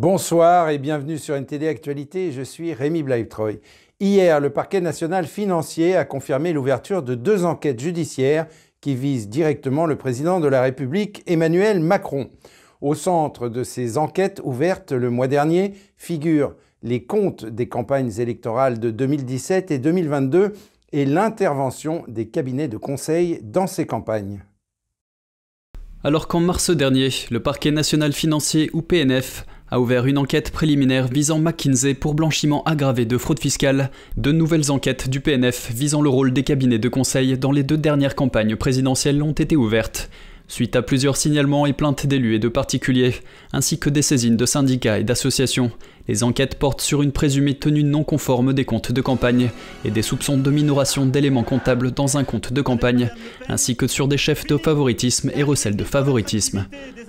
Bonsoir et bienvenue sur NTD Actualité, je suis Rémi Blaibtreuil. Hier, le parquet national financier a confirmé l'ouverture de deux enquêtes judiciaires qui visent directement le président de la République, Emmanuel Macron. Au centre de ces enquêtes ouvertes le mois dernier figurent les comptes des campagnes électorales de 2017 et 2022 et l'intervention des cabinets de conseil dans ces campagnes. Alors qu'en mars dernier, le parquet national financier ou PNF a ouvert une enquête préliminaire visant McKinsey pour blanchiment aggravé de fraude fiscale, de nouvelles enquêtes du PNF visant le rôle des cabinets de conseil dans les deux dernières campagnes présidentielles ont été ouvertes. Suite à plusieurs signalements et plaintes d'élus et de particuliers, ainsi que des saisines de syndicats et d'associations, les enquêtes portent sur une présumée tenue non conforme des comptes de campagne et des soupçons de minoration d'éléments comptables dans un compte de campagne, ainsi que sur des chefs de favoritisme et recels de favoritisme.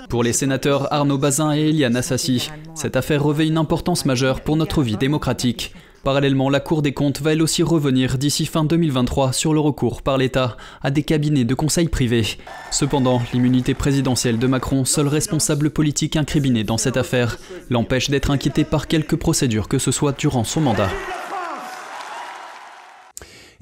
Pour les sénateurs Arnaud Bazin et Eliane Assassi, cette affaire revêt une importance majeure pour notre vie démocratique. Parallèlement, la Cour des comptes va elle aussi revenir d'ici fin 2023 sur le recours par l'État à des cabinets de conseil privés. Cependant, l'immunité présidentielle de Macron, seul responsable politique incriminé dans cette affaire, l'empêche d'être inquiété par quelque procédure que ce soit durant son mandat.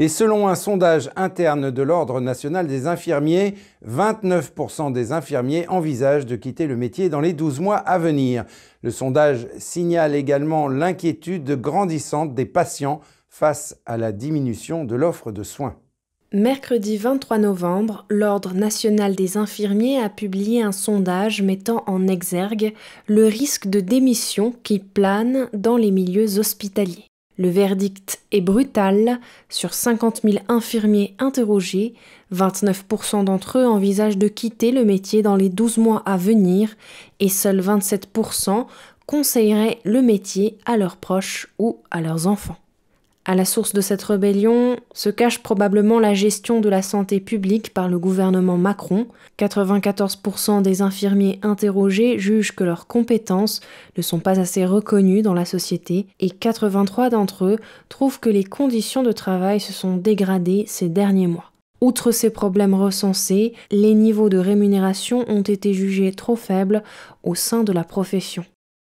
Et selon un sondage interne de l'Ordre national des infirmiers, 29% des infirmiers envisagent de quitter le métier dans les 12 mois à venir. Le sondage signale également l'inquiétude grandissante des patients face à la diminution de l'offre de soins. Mercredi 23 novembre, l'Ordre national des infirmiers a publié un sondage mettant en exergue le risque de démission qui plane dans les milieux hospitaliers. Le verdict est brutal. Sur 50 000 infirmiers interrogés, 29% d'entre eux envisagent de quitter le métier dans les 12 mois à venir et seuls 27% conseilleraient le métier à leurs proches ou à leurs enfants. À la source de cette rébellion se cache probablement la gestion de la santé publique par le gouvernement Macron. 94% des infirmiers interrogés jugent que leurs compétences ne sont pas assez reconnues dans la société et 83 d'entre eux trouvent que les conditions de travail se sont dégradées ces derniers mois. Outre ces problèmes recensés, les niveaux de rémunération ont été jugés trop faibles au sein de la profession.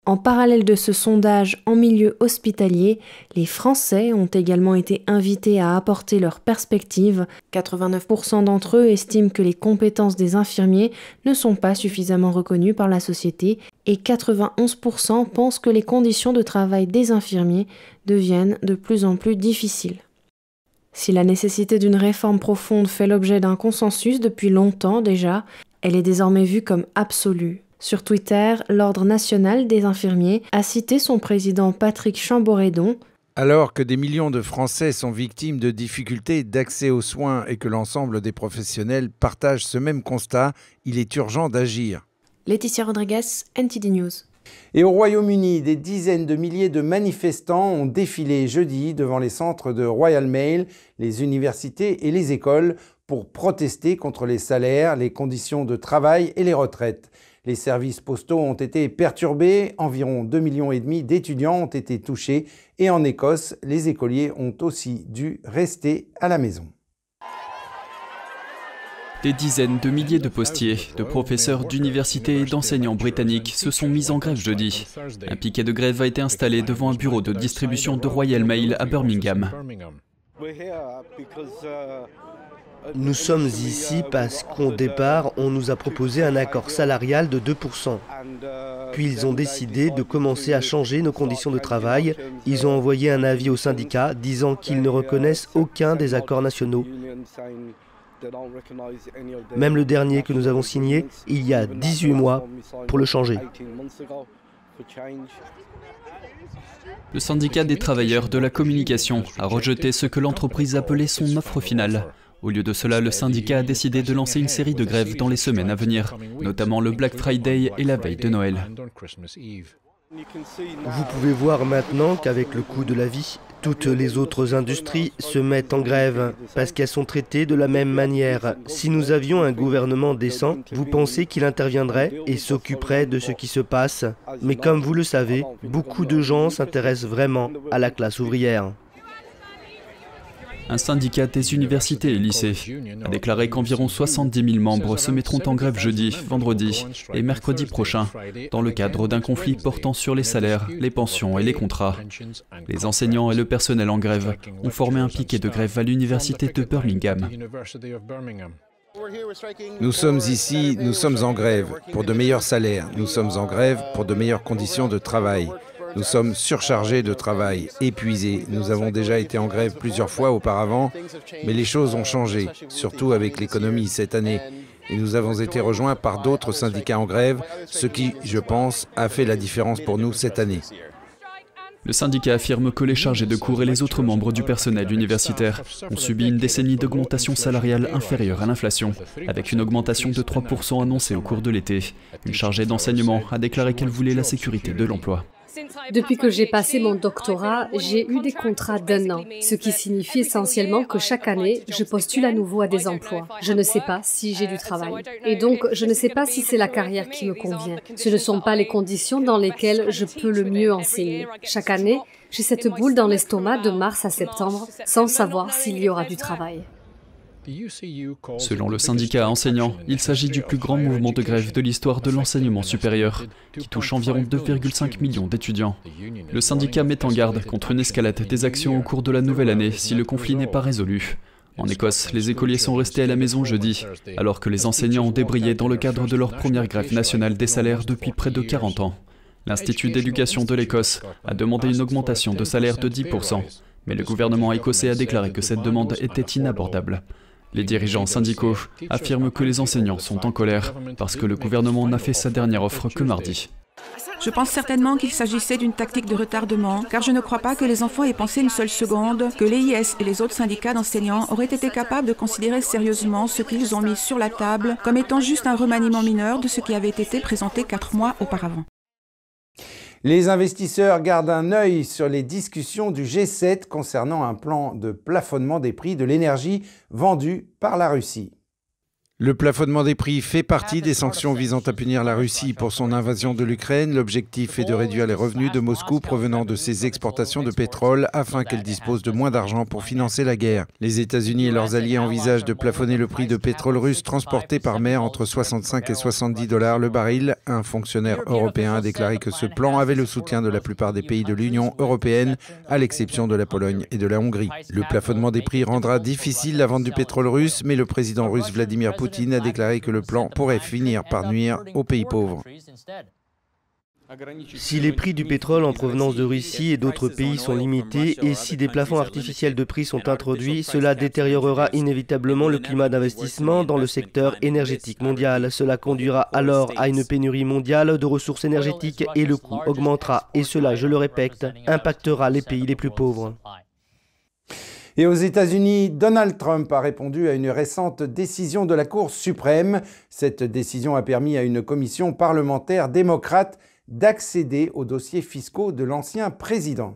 En parallèle de ce sondage en milieu hospitalier, les Français ont également été invités à apporter leurs perspectives. 89% d'entre eux estiment que les compétences des infirmiers ne sont pas suffisamment reconnues par la société et 91% pensent que les conditions de travail des infirmiers deviennent de plus en plus difficiles. Si la nécessité d'une réforme profonde fait l'objet d'un consensus depuis longtemps déjà, elle est désormais vue comme absolue. Sur Twitter, l'Ordre national des infirmiers a cité son président Patrick Chamboredon. Alors que des millions de Français sont victimes de difficultés d'accès aux soins et que l'ensemble des professionnels partagent ce même constat, il est urgent d'agir. Laetitia Rodriguez, NTD News. Et au Royaume-Uni, des dizaines de milliers de manifestants ont défilé jeudi devant les centres de Royal Mail, les universités et les écoles pour protester contre les salaires, les conditions de travail et les retraites. Les services postaux ont été perturbés, environ 2,5 millions d'étudiants ont été touchés et en Écosse, les écoliers ont aussi dû rester à la maison. Des dizaines de milliers de postiers, de professeurs d'université et d'enseignants britanniques se sont mis en grève jeudi. Un piquet de grève a été installé devant un bureau de distribution de Royal Mail à Birmingham. Nous sommes ici parce qu'au départ, on nous a proposé un accord salarial de 2%. Puis ils ont décidé de commencer à changer nos conditions de travail. Ils ont envoyé un avis au syndicat disant qu'ils ne reconnaissent aucun des accords nationaux. Même le dernier que nous avons signé il y a 18 mois pour le changer. Le syndicat des travailleurs de la communication a rejeté ce que l'entreprise appelait son offre finale. Au lieu de cela, le syndicat a décidé de lancer une série de grèves dans les semaines à venir, notamment le Black Friday et la veille de Noël. Vous pouvez voir maintenant qu'avec le coût de la vie, toutes les autres industries se mettent en grève parce qu'elles sont traitées de la même manière. Si nous avions un gouvernement décent, vous pensez qu'il interviendrait et s'occuperait de ce qui se passe. Mais comme vous le savez, beaucoup de gens s'intéressent vraiment à la classe ouvrière. Un syndicat des universités et lycées a déclaré qu'environ 70 000 membres se mettront en grève jeudi, vendredi et mercredi prochain dans le cadre d'un conflit portant sur les salaires, les pensions et les contrats. Les enseignants et le personnel en grève ont formé un piquet de grève à l'université de Birmingham. Nous sommes ici, nous sommes en grève pour de meilleurs salaires, nous sommes en grève pour de meilleures conditions de travail. Nous sommes surchargés de travail, épuisés. Nous avons déjà été en grève plusieurs fois auparavant, mais les choses ont changé, surtout avec l'économie cette année. Et nous avons été rejoints par d'autres syndicats en grève, ce qui, je pense, a fait la différence pour nous cette année. Le syndicat affirme que les chargés de cours et les autres membres du personnel universitaire ont subi une décennie d'augmentation salariale inférieure à l'inflation, avec une augmentation de 3% annoncée au cours de l'été. Une chargée d'enseignement a déclaré qu'elle voulait la sécurité de l'emploi. Depuis que j'ai passé mon doctorat, j'ai eu des contrats d'un an, ce qui signifie essentiellement que chaque année, je postule à nouveau à des emplois. Je ne sais pas si j'ai du travail. Et donc, je ne sais pas si c'est la carrière qui me convient. Ce ne sont pas les conditions dans lesquelles je peux le mieux enseigner. Chaque année, j'ai cette boule dans l'estomac de mars à septembre sans savoir s'il y aura du travail. Selon le syndicat enseignant, il s'agit du plus grand mouvement de grève de l'histoire de l'enseignement supérieur, qui touche environ 2,5 millions d'étudiants. Le syndicat met en garde contre une escalade des actions au cours de la nouvelle année si le conflit n'est pas résolu. En Écosse, les écoliers sont restés à la maison jeudi, alors que les enseignants ont débrayé dans le cadre de leur première grève nationale des salaires depuis près de 40 ans. L'Institut d'éducation de l'Écosse a demandé une augmentation de salaire de 10%, mais le gouvernement écossais a déclaré que cette demande était inabordable. Les dirigeants syndicaux affirment que les enseignants sont en colère parce que le gouvernement n'a fait sa dernière offre que mardi. Je pense certainement qu'il s'agissait d'une tactique de retardement, car je ne crois pas que les enfants aient pensé une seule seconde que l'EIS et les autres syndicats d'enseignants auraient été capables de considérer sérieusement ce qu'ils ont mis sur la table comme étant juste un remaniement mineur de ce qui avait été présenté quatre mois auparavant. Les investisseurs gardent un œil sur les discussions du G7 concernant un plan de plafonnement des prix de l'énergie vendue par la Russie. Le plafonnement des prix fait partie des sanctions visant à punir la Russie pour son invasion de l'Ukraine. L'objectif est de réduire les revenus de Moscou provenant de ses exportations de pétrole afin qu'elle dispose de moins d'argent pour financer la guerre. Les États-Unis et leurs alliés envisagent de plafonner le prix de pétrole russe transporté par mer entre 65 et 70 dollars le baril. Un fonctionnaire européen a déclaré que ce plan avait le soutien de la plupart des pays de l'Union européenne, à l'exception de la Pologne et de la Hongrie. Le plafonnement des prix rendra difficile la vente du pétrole russe, mais le président russe Vladimir Poutine Poutine a déclaré que le plan pourrait finir par nuire aux pays pauvres. Si les prix du pétrole en provenance de Russie et d'autres pays sont limités et si des plafonds artificiels de prix sont introduits, cela détériorera inévitablement le climat d'investissement dans le secteur énergétique mondial. Cela conduira alors à une pénurie mondiale de ressources énergétiques et le coût augmentera. Et cela, je le répète, impactera les pays les plus pauvres. Et aux États-Unis, Donald Trump a répondu à une récente décision de la Cour suprême. Cette décision a permis à une commission parlementaire démocrate d'accéder aux dossiers fiscaux de l'ancien président.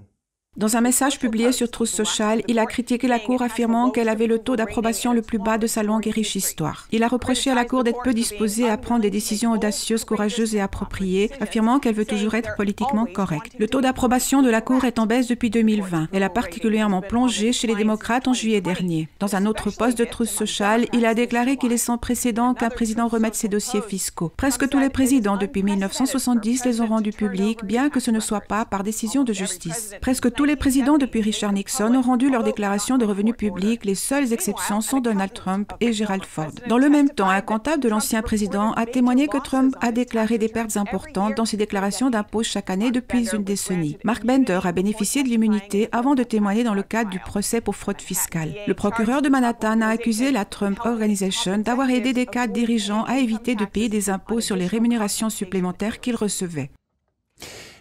Dans un message publié sur Truth Social, il a critiqué la Cour affirmant qu'elle avait le taux d'approbation le plus bas de sa longue et riche histoire. Il a reproché à la Cour d'être peu disposée à prendre des décisions audacieuses, courageuses et appropriées, affirmant qu'elle veut toujours être politiquement correcte. Le taux d'approbation de la Cour est en baisse depuis 2020. Elle a particulièrement plongé chez les démocrates en juillet dernier. Dans un autre poste de Truth Social, il a déclaré qu'il est sans précédent qu'un président remette ses dossiers fiscaux. Presque tous les présidents depuis 1970 les ont rendus publics, bien que ce ne soit pas par décision de justice. Presque tous les présidents depuis Richard Nixon ont rendu leur déclaration de revenus publics. Les seules exceptions sont Donald Trump et Gerald Ford. Dans le même temps, un comptable de l'ancien président a témoigné que Trump a déclaré des pertes importantes dans ses déclarations d'impôts chaque année depuis une décennie. Mark Bender a bénéficié de l'immunité avant de témoigner dans le cadre du procès pour fraude fiscale. Le procureur de Manhattan a accusé la Trump Organization d'avoir aidé des cadres dirigeants à éviter de payer des impôts sur les rémunérations supplémentaires qu'ils recevaient.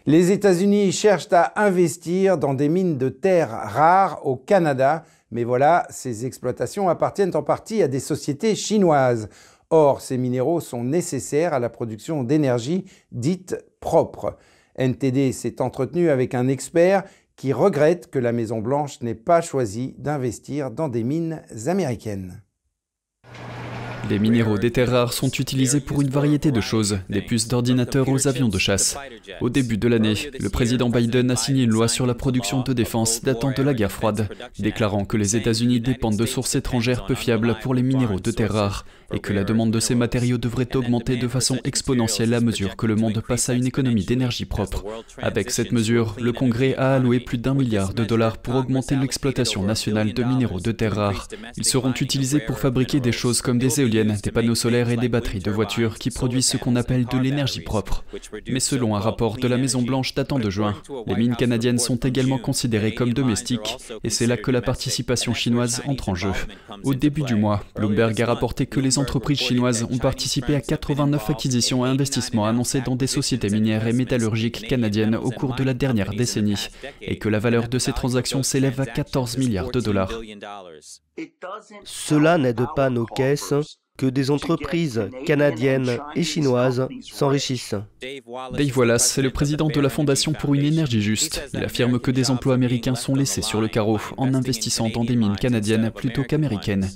Les États-Unis cherchent à investir dans des mines de terres rares au Canada, mais voilà, ces exploitations appartiennent en partie à des sociétés chinoises. Or, ces minéraux sont nécessaires à la production d'énergie dite propre. NTD s'est entretenu avec un expert qui regrette que la Maison-Blanche n'ait pas choisi d'investir dans des mines américaines. Les minéraux des terres rares sont utilisés pour une variété de choses, des puces d'ordinateurs aux avions de chasse. Au début de l'année, le président Biden a signé une loi sur la production de défense datant de la guerre froide, déclarant que les États-Unis dépendent de sources étrangères peu fiables pour les minéraux de terres rares et que la demande de ces matériaux devrait augmenter de façon exponentielle à mesure que le monde passe à une économie d'énergie propre. Avec cette mesure, le Congrès a alloué plus d'un milliard de dollars pour augmenter l'exploitation nationale de minéraux de terres rares. Ils seront utilisés pour fabriquer des choses comme des éoliennes, des panneaux solaires et des batteries de voitures qui produisent ce qu'on appelle de l'énergie propre. Mais selon un rapport de la Maison-Blanche datant de juin, les mines canadiennes sont également considérées comme domestiques et c'est là que la participation chinoise entre en jeu. Au début du mois, Bloomberg a rapporté que les entreprises chinoises ont participé à 89 acquisitions et investissements annoncés dans des sociétés minières et métallurgiques canadiennes au cours de la dernière décennie, et que la valeur de ces transactions s'élève à 14 milliards de dollars. Cela n'aide pas nos caisses que des entreprises canadiennes et chinoises s'enrichissent. Dave Wallace est le président de la Fondation pour une énergie juste. Il affirme que des emplois américains sont laissés sur le carreau en investissant dans des mines canadiennes plutôt qu'américaines.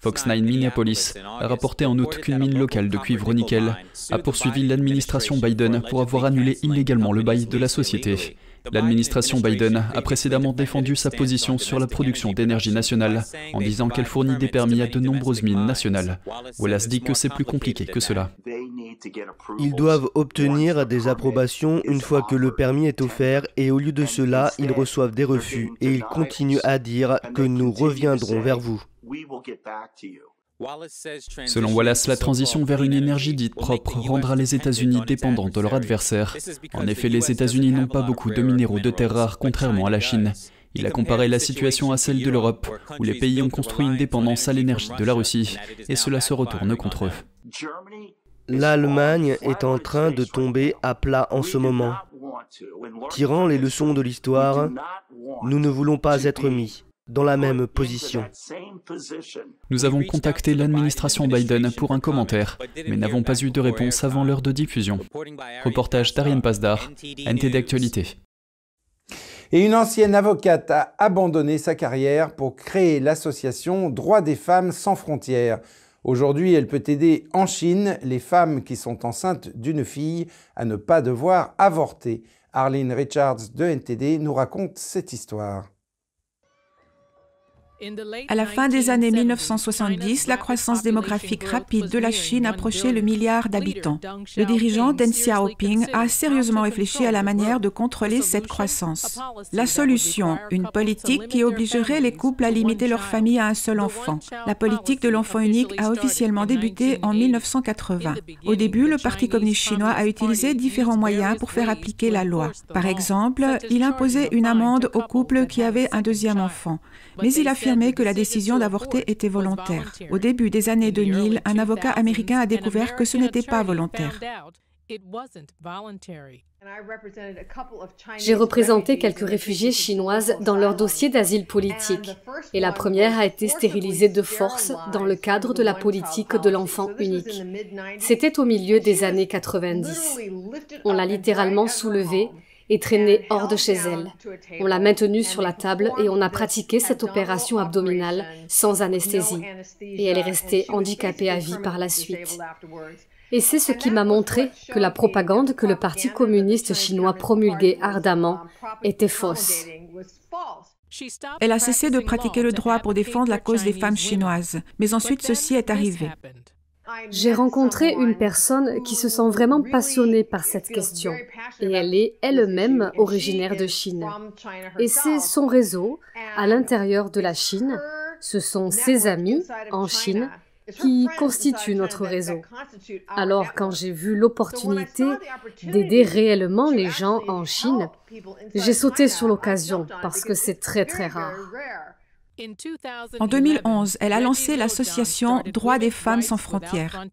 Fox 9 Minneapolis a rapporté en août qu'une mine locale de cuivre nickel a poursuivi l'administration Biden pour avoir annulé illégalement le bail de la société. L'administration Biden a précédemment défendu sa position sur la production d'énergie nationale en disant qu'elle fournit des permis à de nombreuses mines nationales. Wallace dit que c'est plus compliqué que cela. Ils doivent obtenir des approbations une fois que le permis est offert et au lieu de cela, ils reçoivent des refus et ils continuent à dire que nous reviendrons vers vous. Selon Wallace, la transition vers une énergie dite propre rendra les États-Unis dépendants de leurs adversaires. En effet, les États-Unis n'ont pas beaucoup de minéraux de terres rares, contrairement à la Chine. Il a comparé la situation à celle de l'Europe, où les pays ont construit une dépendance à l'énergie de la Russie, et cela se retourne contre eux. L'Allemagne est en train de tomber à plat en ce moment. Tirant les leçons de l'histoire, nous ne voulons pas être mis dans la même position. Nous avons contacté l'administration Biden pour un commentaire, mais n'avons pas eu de réponse avant l'heure de diffusion. Reportage d'Ariane Pasdar, NT d'actualité. Et une ancienne avocate a abandonné sa carrière pour créer l'association Droits des femmes sans frontières. Aujourd'hui, elle peut aider en Chine les femmes qui sont enceintes d'une fille à ne pas devoir avorter. Arlene Richards de NTD nous raconte cette histoire. À la fin des années 1970, la croissance démographique rapide de la Chine approchait le milliard d'habitants. Le dirigeant Deng Xiaoping a sérieusement réfléchi à la manière de contrôler cette croissance. La solution, une politique qui obligerait les couples à limiter leur famille à un seul enfant. La politique de l'enfant unique a officiellement débuté en 1980. Au début, le Parti communiste chinois a utilisé différents moyens pour faire appliquer la loi. Par exemple, il imposait une amende aux couples qui avaient un deuxième enfant. Mais il affirmait que la décision d'avorter était volontaire. Au début des années 2000, un avocat américain a découvert que ce n'était pas volontaire. J'ai représenté quelques réfugiées chinoises dans leur dossier d'asile politique et la première a été stérilisée de force dans le cadre de la politique de l'enfant unique. C'était au milieu des années 90. On l'a littéralement soulevée et traînée hors de chez elle. On l'a maintenue sur la table et on a pratiqué cette opération abdominale sans anesthésie. Et elle est restée handicapée à vie par la suite. Et c'est ce qui m'a montré que la propagande que le Parti communiste chinois promulguait ardemment était fausse. Elle a cessé de pratiquer le droit pour défendre la cause des femmes chinoises, mais ensuite ceci est arrivé. J'ai rencontré une personne qui se sent vraiment passionnée par cette question et elle est elle-même originaire de Chine. Et c'est son réseau à l'intérieur de la Chine, ce sont ses amis en Chine qui constituent notre réseau. Alors quand j'ai vu l'opportunité d'aider réellement les gens en Chine, j'ai sauté sur l'occasion parce que c'est très très rare. En 2011, elle a lancé l'association Droits des femmes sans frontières.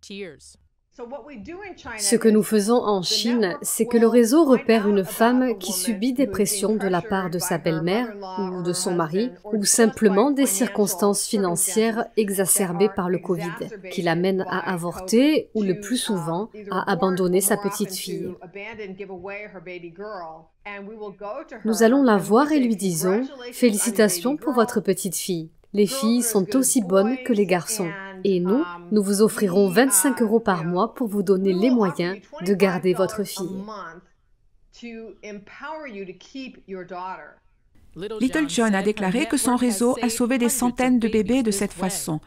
Ce que nous faisons en Chine, c'est que le réseau repère une femme qui subit des pressions de la part de sa belle-mère ou de son mari, ou simplement des circonstances financières exacerbées par le Covid, qui l'amènent à avorter ou le plus souvent à abandonner sa petite fille. Nous allons la voir et lui disons, Félicitations pour votre petite fille. Les filles sont aussi bonnes que les garçons. Et nous, nous vous offrirons 25 euros par mois pour vous donner les moyens de garder votre fille. Little John a déclaré que son réseau a sauvé des centaines de bébés de cette façon.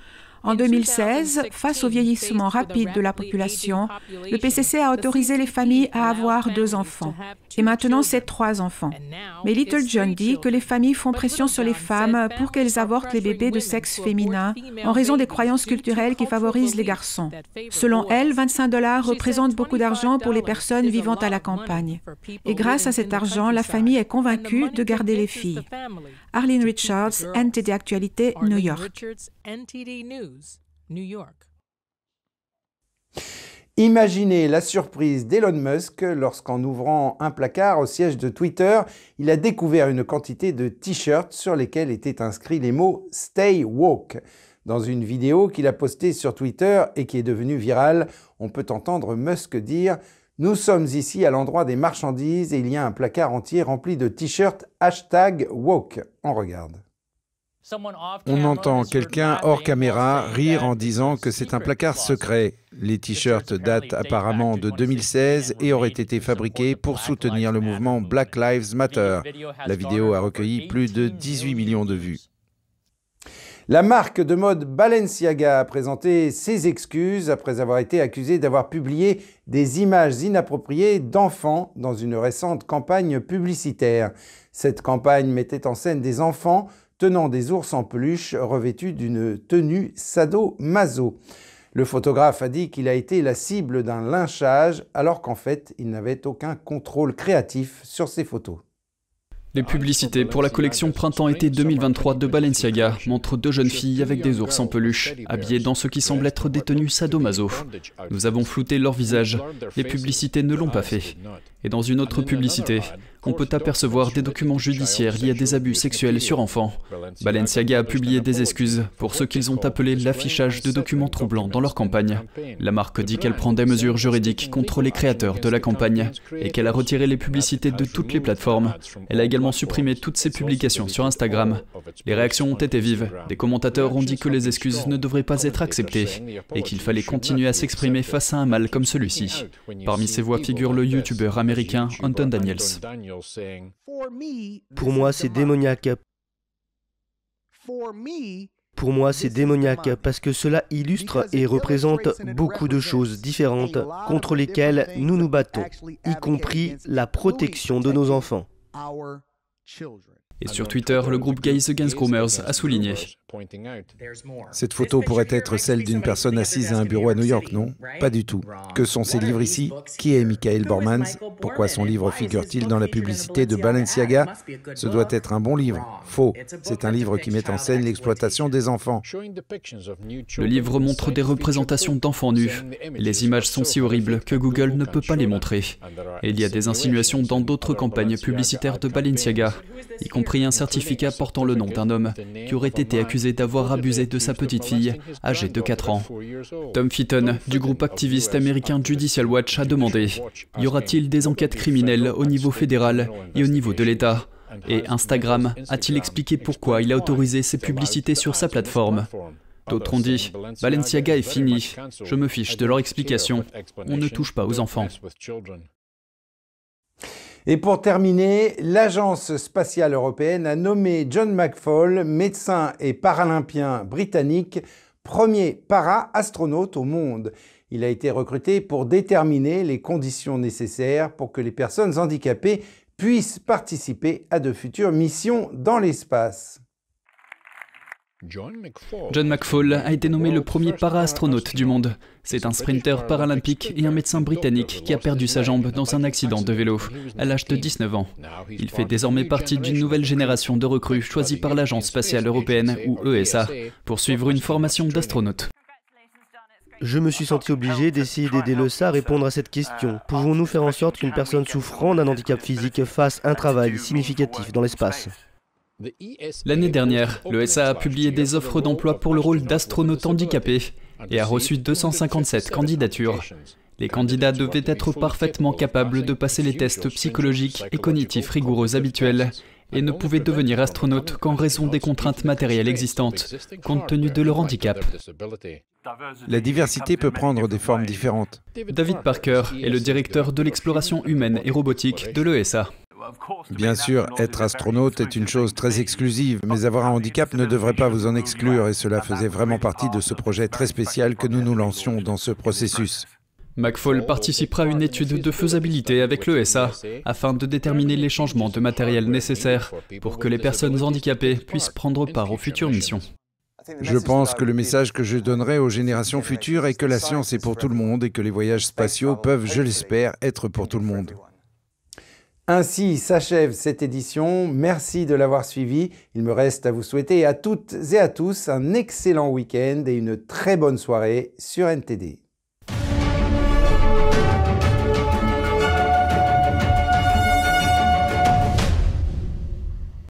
En 2016, face au vieillissement rapide de la population, le PCC a autorisé les familles à avoir deux enfants. Et maintenant, c'est trois enfants. Mais Little John dit que les familles font pression sur les femmes pour qu'elles avortent les bébés de sexe féminin en raison des croyances culturelles qui favorisent les garçons. Selon elle, 25 dollars représentent beaucoup d'argent pour les personnes vivant à la campagne. Et grâce à cet argent, la famille est convaincue de garder les filles. Arlene Richards, NTD Actualité, New York. Imaginez la surprise d'Elon Musk lorsqu'en ouvrant un placard au siège de Twitter, il a découvert une quantité de t-shirts sur lesquels étaient inscrits les mots Stay Woke. Dans une vidéo qu'il a postée sur Twitter et qui est devenue virale, on peut entendre Musk dire Nous sommes ici à l'endroit des marchandises et il y a un placard entier rempli de t-shirts hashtag woke. On regarde. On entend quelqu'un hors caméra rire en disant que c'est un placard secret. Les t-shirts datent apparemment de 2016 et auraient été fabriqués pour soutenir le mouvement Black Lives Matter. La vidéo a recueilli plus de 18 millions de vues. La marque de mode Balenciaga a présenté ses excuses après avoir été accusée d'avoir publié des images inappropriées d'enfants dans une récente campagne publicitaire. Cette campagne mettait en scène des enfants tenant des ours en peluche revêtus d'une tenue sado-maso. Le photographe a dit qu'il a été la cible d'un lynchage alors qu'en fait il n'avait aucun contrôle créatif sur ses photos. Les publicités pour la collection Printemps-été 2023 de Balenciaga montrent deux jeunes filles avec des ours en peluche, habillées dans ce qui semble être des tenues sadomaso. Nous avons flouté leur visage. Les publicités ne l'ont pas fait. Et dans une autre publicité, on peut apercevoir des documents judiciaires liés à des abus sexuels sur enfants. Balenciaga a publié des excuses pour ce qu'ils ont appelé l'affichage de documents troublants dans leur campagne. La marque dit qu'elle prend des mesures juridiques contre les créateurs de la campagne et qu'elle a retiré les publicités de toutes les plateformes. Elle a également supprimé toutes ses publications sur Instagram. Les réactions ont été vives. Des commentateurs ont dit que les excuses ne devraient pas être acceptées et qu'il fallait continuer à s'exprimer face à un mal comme celui-ci. Parmi ces voix figure le youtubeur américain Anton Daniels. Pour moi, c'est démoniaque. Pour moi, c'est démoniaque parce que cela illustre et représente beaucoup de choses différentes contre lesquelles nous nous battons, y compris la protection de nos enfants. Et sur Twitter, le groupe Gays Against Groomers a souligné cette photo pourrait être celle d'une personne assise à un bureau à New York, non Pas du tout. Que sont ces livres ici? Qui est Michael Bormans Pourquoi son livre figure-t-il dans la publicité de Balenciaga? Ce doit être un bon livre. Faux. C'est un livre qui met en scène l'exploitation des enfants. Le livre montre des représentations d'enfants nus. Les images sont si horribles que Google ne peut pas les montrer. Et il y a des insinuations dans d'autres campagnes publicitaires de Balenciaga, y compris un certificat portant le nom d'un homme qui aurait été d'avoir abusé de sa petite fille, âgée de 4 ans. Tom Fitton, du groupe activiste américain Judicial Watch, a demandé Y aura-t-il des enquêtes criminelles au niveau fédéral et au niveau de l'État? Et Instagram a-t-il expliqué pourquoi il a autorisé ces publicités sur sa plateforme? D'autres ont dit Balenciaga est fini, je me fiche de leur explication, on ne touche pas aux enfants. Et pour terminer, l'Agence spatiale européenne a nommé John McFall, médecin et paralympien britannique, premier para-astronaute au monde. Il a été recruté pour déterminer les conditions nécessaires pour que les personnes handicapées puissent participer à de futures missions dans l'espace. John McFall a été nommé le premier para-astronaute du monde. C'est un sprinter paralympique et un médecin britannique qui a perdu sa jambe dans un accident de vélo à l'âge de 19 ans. Il fait désormais partie d'une nouvelle génération de recrues choisies par l'Agence spatiale européenne ou ESA pour suivre une formation d'astronaute. Je me suis senti obligé d'essayer d'aider le SA à répondre à cette question. Pouvons-nous faire en sorte qu'une personne souffrant d'un handicap physique fasse un travail significatif dans l'espace? L'année dernière, le SA a publié des offres d'emploi pour le rôle d'astronaute handicapé et a reçu 257 candidatures. Les candidats devaient être parfaitement capables de passer les tests psychologiques et cognitifs rigoureux habituels et ne pouvaient devenir astronautes qu'en raison des contraintes matérielles existantes, compte tenu de leur handicap. La diversité peut prendre des formes différentes. David Parker est le directeur de l'exploration humaine et robotique de l'ESA. Bien sûr, être astronaute est une chose très exclusive, mais avoir un handicap ne devrait pas vous en exclure et cela faisait vraiment partie de ce projet très spécial que nous nous lancions dans ce processus. McFall participera à une étude de faisabilité avec l'ESA afin de déterminer les changements de matériel nécessaires pour que les personnes handicapées puissent prendre part aux futures missions. Je pense que le message que je donnerai aux générations futures est que la science est pour tout le monde et que les voyages spatiaux peuvent, je l'espère, être pour tout le monde. Ainsi s'achève cette édition. Merci de l'avoir suivi. Il me reste à vous souhaiter à toutes et à tous un excellent week-end et une très bonne soirée sur NTD.